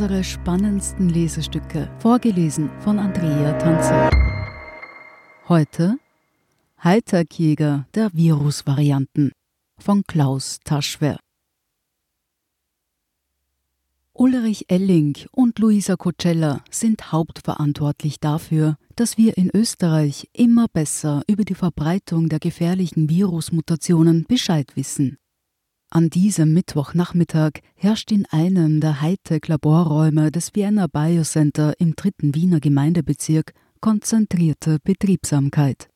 unsere spannendsten Lesestücke, vorgelesen von Andrea Tanzer. Heute Hightech-Jäger der Virusvarianten von Klaus Taschwer. Ulrich Elling und Luisa Cocella sind hauptverantwortlich dafür, dass wir in Österreich immer besser über die Verbreitung der gefährlichen Virusmutationen Bescheid wissen. An diesem Mittwochnachmittag herrscht in einem der Hightech-Laborräume des Vienna Biocenter im dritten Wiener Gemeindebezirk konzentrierte Betriebsamkeit.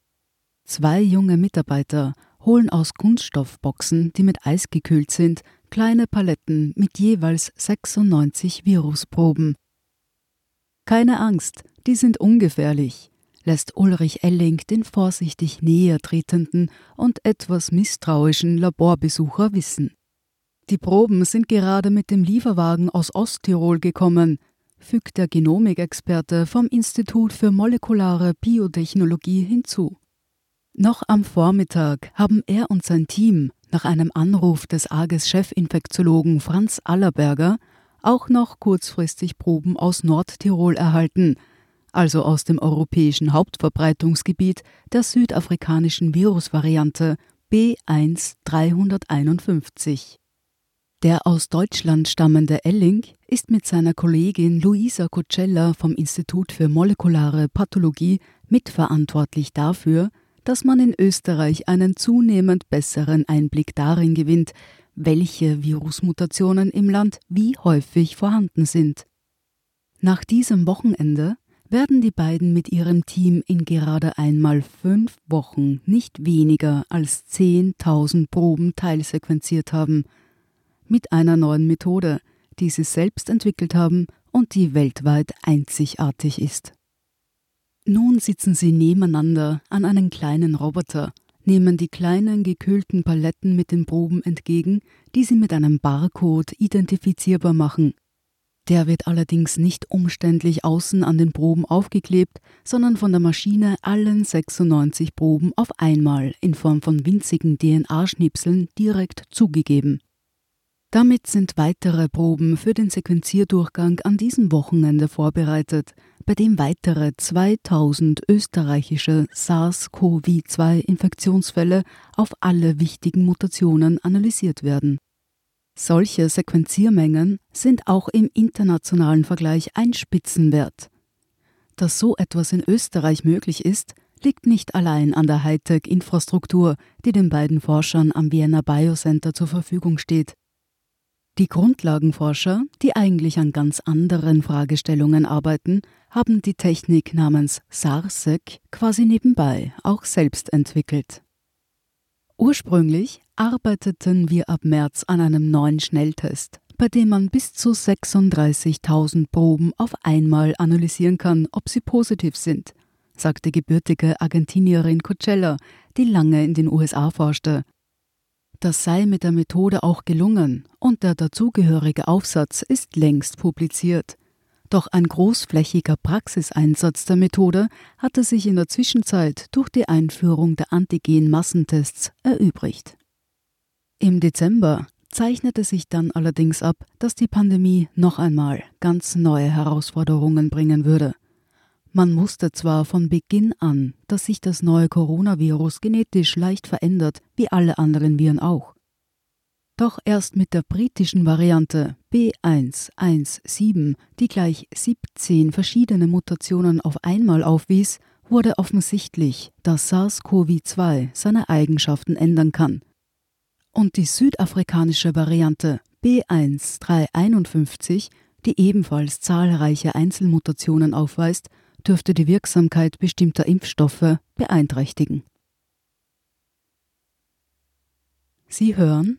Zwei junge Mitarbeiter holen aus Kunststoffboxen, die mit Eis gekühlt sind, kleine Paletten mit jeweils 96 Virusproben. Keine Angst, die sind ungefährlich, lässt Ulrich Elling den vorsichtig näher tretenden und etwas misstrauischen Laborbesucher wissen. Die Proben sind gerade mit dem Lieferwagen aus Osttirol gekommen, fügt der Genomikexperte vom Institut für molekulare Biotechnologie hinzu. Noch am Vormittag haben er und sein Team nach einem Anruf des AGES-Chefinfektiologen Franz Allerberger auch noch kurzfristig Proben aus Nordtirol erhalten – also aus dem europäischen Hauptverbreitungsgebiet der südafrikanischen Virusvariante B1351. Der aus Deutschland stammende Elling ist mit seiner Kollegin Luisa Cocella vom Institut für molekulare Pathologie mitverantwortlich dafür, dass man in Österreich einen zunehmend besseren Einblick darin gewinnt, welche Virusmutationen im Land wie häufig vorhanden sind. Nach diesem Wochenende werden die beiden mit ihrem Team in gerade einmal fünf Wochen nicht weniger als 10.000 Proben teilsequenziert haben. Mit einer neuen Methode, die sie selbst entwickelt haben und die weltweit einzigartig ist. Nun sitzen sie nebeneinander an einem kleinen Roboter, nehmen die kleinen gekühlten Paletten mit den Proben entgegen, die sie mit einem Barcode identifizierbar machen. Der wird allerdings nicht umständlich außen an den Proben aufgeklebt, sondern von der Maschine allen 96 Proben auf einmal in Form von winzigen DNA-Schnipseln direkt zugegeben. Damit sind weitere Proben für den Sequenzierdurchgang an diesem Wochenende vorbereitet, bei dem weitere 2000 österreichische SARS-CoV-2-Infektionsfälle auf alle wichtigen Mutationen analysiert werden. Solche Sequenziermengen sind auch im internationalen Vergleich ein Spitzenwert. Dass so etwas in Österreich möglich ist, liegt nicht allein an der Hightech-Infrastruktur, die den beiden Forschern am Vienna Biocenter zur Verfügung steht. Die Grundlagenforscher, die eigentlich an ganz anderen Fragestellungen arbeiten, haben die Technik namens SARSEC quasi nebenbei auch selbst entwickelt. Ursprünglich arbeiteten wir ab März an einem neuen Schnelltest, bei dem man bis zu 36.000 Proben auf einmal analysieren kann, ob sie positiv sind, sagte gebürtige Argentinierin Coachella, die lange in den USA forschte. Das sei mit der Methode auch gelungen und der dazugehörige Aufsatz ist längst publiziert. Doch ein großflächiger Praxiseinsatz der Methode hatte sich in der Zwischenzeit durch die Einführung der Antigen-Massentests erübrigt. Im Dezember zeichnete sich dann allerdings ab, dass die Pandemie noch einmal ganz neue Herausforderungen bringen würde. Man wusste zwar von Beginn an, dass sich das neue Coronavirus genetisch leicht verändert, wie alle anderen Viren auch. Doch erst mit der britischen Variante B117, die gleich 17 verschiedene Mutationen auf einmal aufwies, wurde offensichtlich, dass SARS-CoV-2 seine Eigenschaften ändern kann und die südafrikanische Variante B1351, die ebenfalls zahlreiche Einzelmutationen aufweist, dürfte die Wirksamkeit bestimmter Impfstoffe beeinträchtigen. Sie hören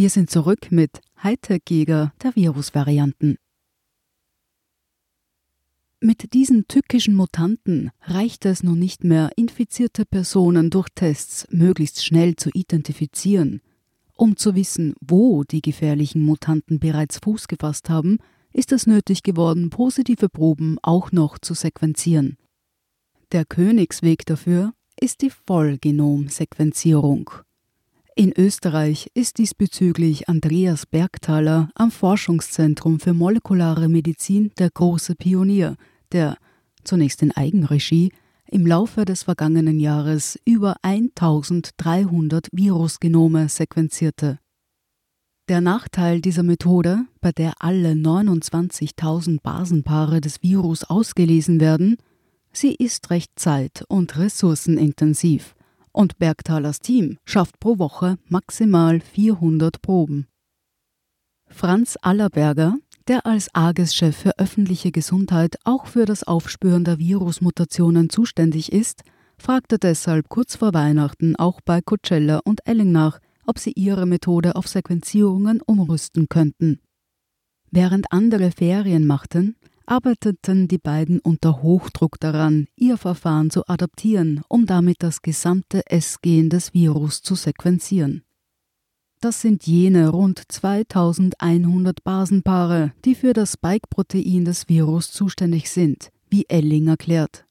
Wir sind zurück mit Hightech-Jäger der Virusvarianten. Mit diesen tückischen Mutanten reicht es nun nicht mehr, infizierte Personen durch Tests möglichst schnell zu identifizieren. Um zu wissen, wo die gefährlichen Mutanten bereits Fuß gefasst haben, ist es nötig geworden, positive Proben auch noch zu sequenzieren. Der Königsweg dafür ist die Vollgenomsequenzierung. In Österreich ist diesbezüglich Andreas Bergthaler am Forschungszentrum für molekulare Medizin der große Pionier, der zunächst in Eigenregie im Laufe des vergangenen Jahres über 1300 Virusgenome sequenzierte. Der Nachteil dieser Methode, bei der alle 29.000 Basenpaare des Virus ausgelesen werden, sie ist recht zeit- und ressourcenintensiv und Bergtalers Team schafft pro Woche maximal 400 Proben. Franz Allerberger, der als AGES-Chef für öffentliche Gesundheit auch für das Aufspüren der Virusmutationen zuständig ist, fragte deshalb kurz vor Weihnachten auch bei Coachella und Elling nach, ob sie ihre Methode auf Sequenzierungen umrüsten könnten. Während andere Ferien machten, arbeiteten die beiden unter Hochdruck daran, ihr Verfahren zu adaptieren, um damit das gesamte S-Gen des Virus zu sequenzieren. Das sind jene rund 2100 Basenpaare, die für das Spike-Protein des Virus zuständig sind, wie Elling erklärt.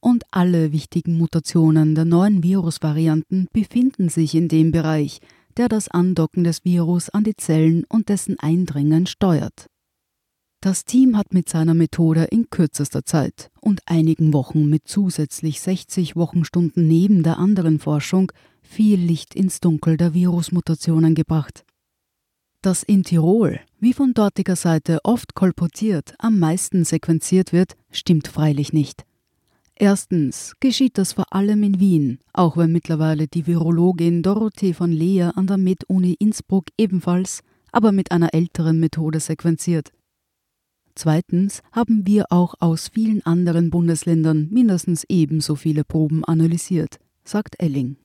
Und alle wichtigen Mutationen der neuen Virusvarianten befinden sich in dem Bereich, der das Andocken des Virus an die Zellen und dessen Eindringen steuert. Das Team hat mit seiner Methode in kürzester Zeit und einigen Wochen mit zusätzlich 60 Wochenstunden neben der anderen Forschung viel Licht ins Dunkel der Virusmutationen gebracht. Dass in Tirol, wie von dortiger Seite oft kolportiert, am meisten sequenziert wird, stimmt freilich nicht. Erstens geschieht das vor allem in Wien, auch wenn mittlerweile die Virologin Dorothee von Leer an der Med-Uni Innsbruck ebenfalls, aber mit einer älteren Methode sequenziert. Zweitens haben wir auch aus vielen anderen Bundesländern mindestens ebenso viele Proben analysiert, sagt Elling.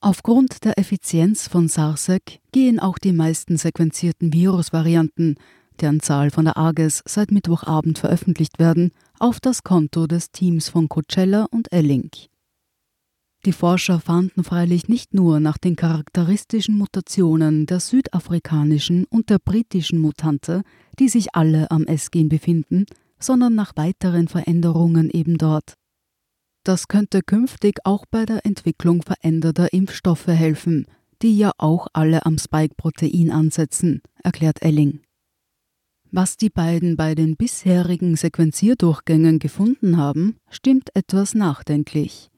Aufgrund der Effizienz von SARSEC gehen auch die meisten sequenzierten Virusvarianten, deren Zahl von der AGES seit Mittwochabend veröffentlicht werden, auf das Konto des Teams von Coachella und Elling. Die Forscher fanden freilich nicht nur nach den charakteristischen Mutationen der südafrikanischen und der britischen Mutante, die sich alle am S-Gen befinden, sondern nach weiteren Veränderungen eben dort. Das könnte künftig auch bei der Entwicklung veränderter Impfstoffe helfen, die ja auch alle am Spike-Protein ansetzen, erklärt Elling. Was die beiden bei den bisherigen Sequenzierdurchgängen gefunden haben, stimmt etwas nachdenklich.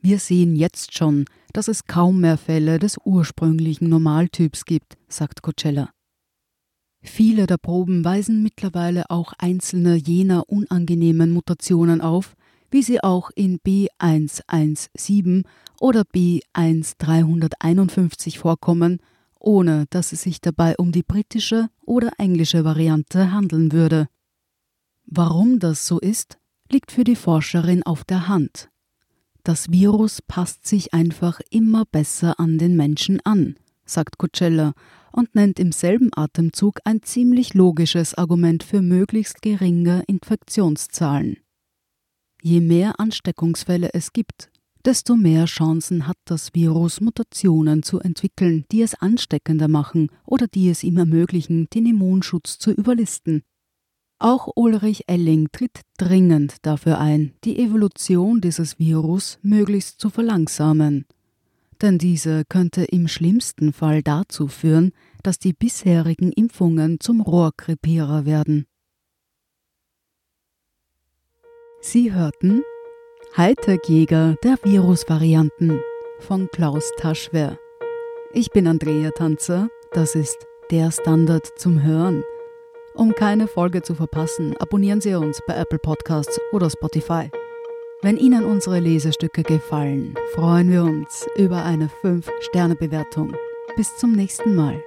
Wir sehen jetzt schon, dass es kaum mehr Fälle des ursprünglichen Normaltyps gibt, sagt Coachella. Viele der Proben weisen mittlerweile auch einzelne jener unangenehmen Mutationen auf, wie sie auch in B117 oder B1351 vorkommen, ohne dass es sich dabei um die britische oder englische Variante handeln würde. Warum das so ist, liegt für die Forscherin auf der Hand. Das Virus passt sich einfach immer besser an den Menschen an, sagt Coachella und nennt im selben Atemzug ein ziemlich logisches Argument für möglichst geringe Infektionszahlen. Je mehr Ansteckungsfälle es gibt, desto mehr Chancen hat das Virus, Mutationen zu entwickeln, die es ansteckender machen oder die es ihm ermöglichen, den Immunschutz zu überlisten. Auch Ulrich Elling tritt dringend dafür ein, die Evolution dieses Virus möglichst zu verlangsamen. Denn diese könnte im schlimmsten Fall dazu führen, dass die bisherigen Impfungen zum Rohrkrepierer werden. Sie hörten Hightech-Jäger der Virusvarianten von Klaus Taschwer. Ich bin Andrea Tanzer, das ist der Standard zum Hören. Um keine Folge zu verpassen, abonnieren Sie uns bei Apple Podcasts oder Spotify. Wenn Ihnen unsere Lesestücke gefallen, freuen wir uns über eine 5-Sterne-Bewertung. Bis zum nächsten Mal.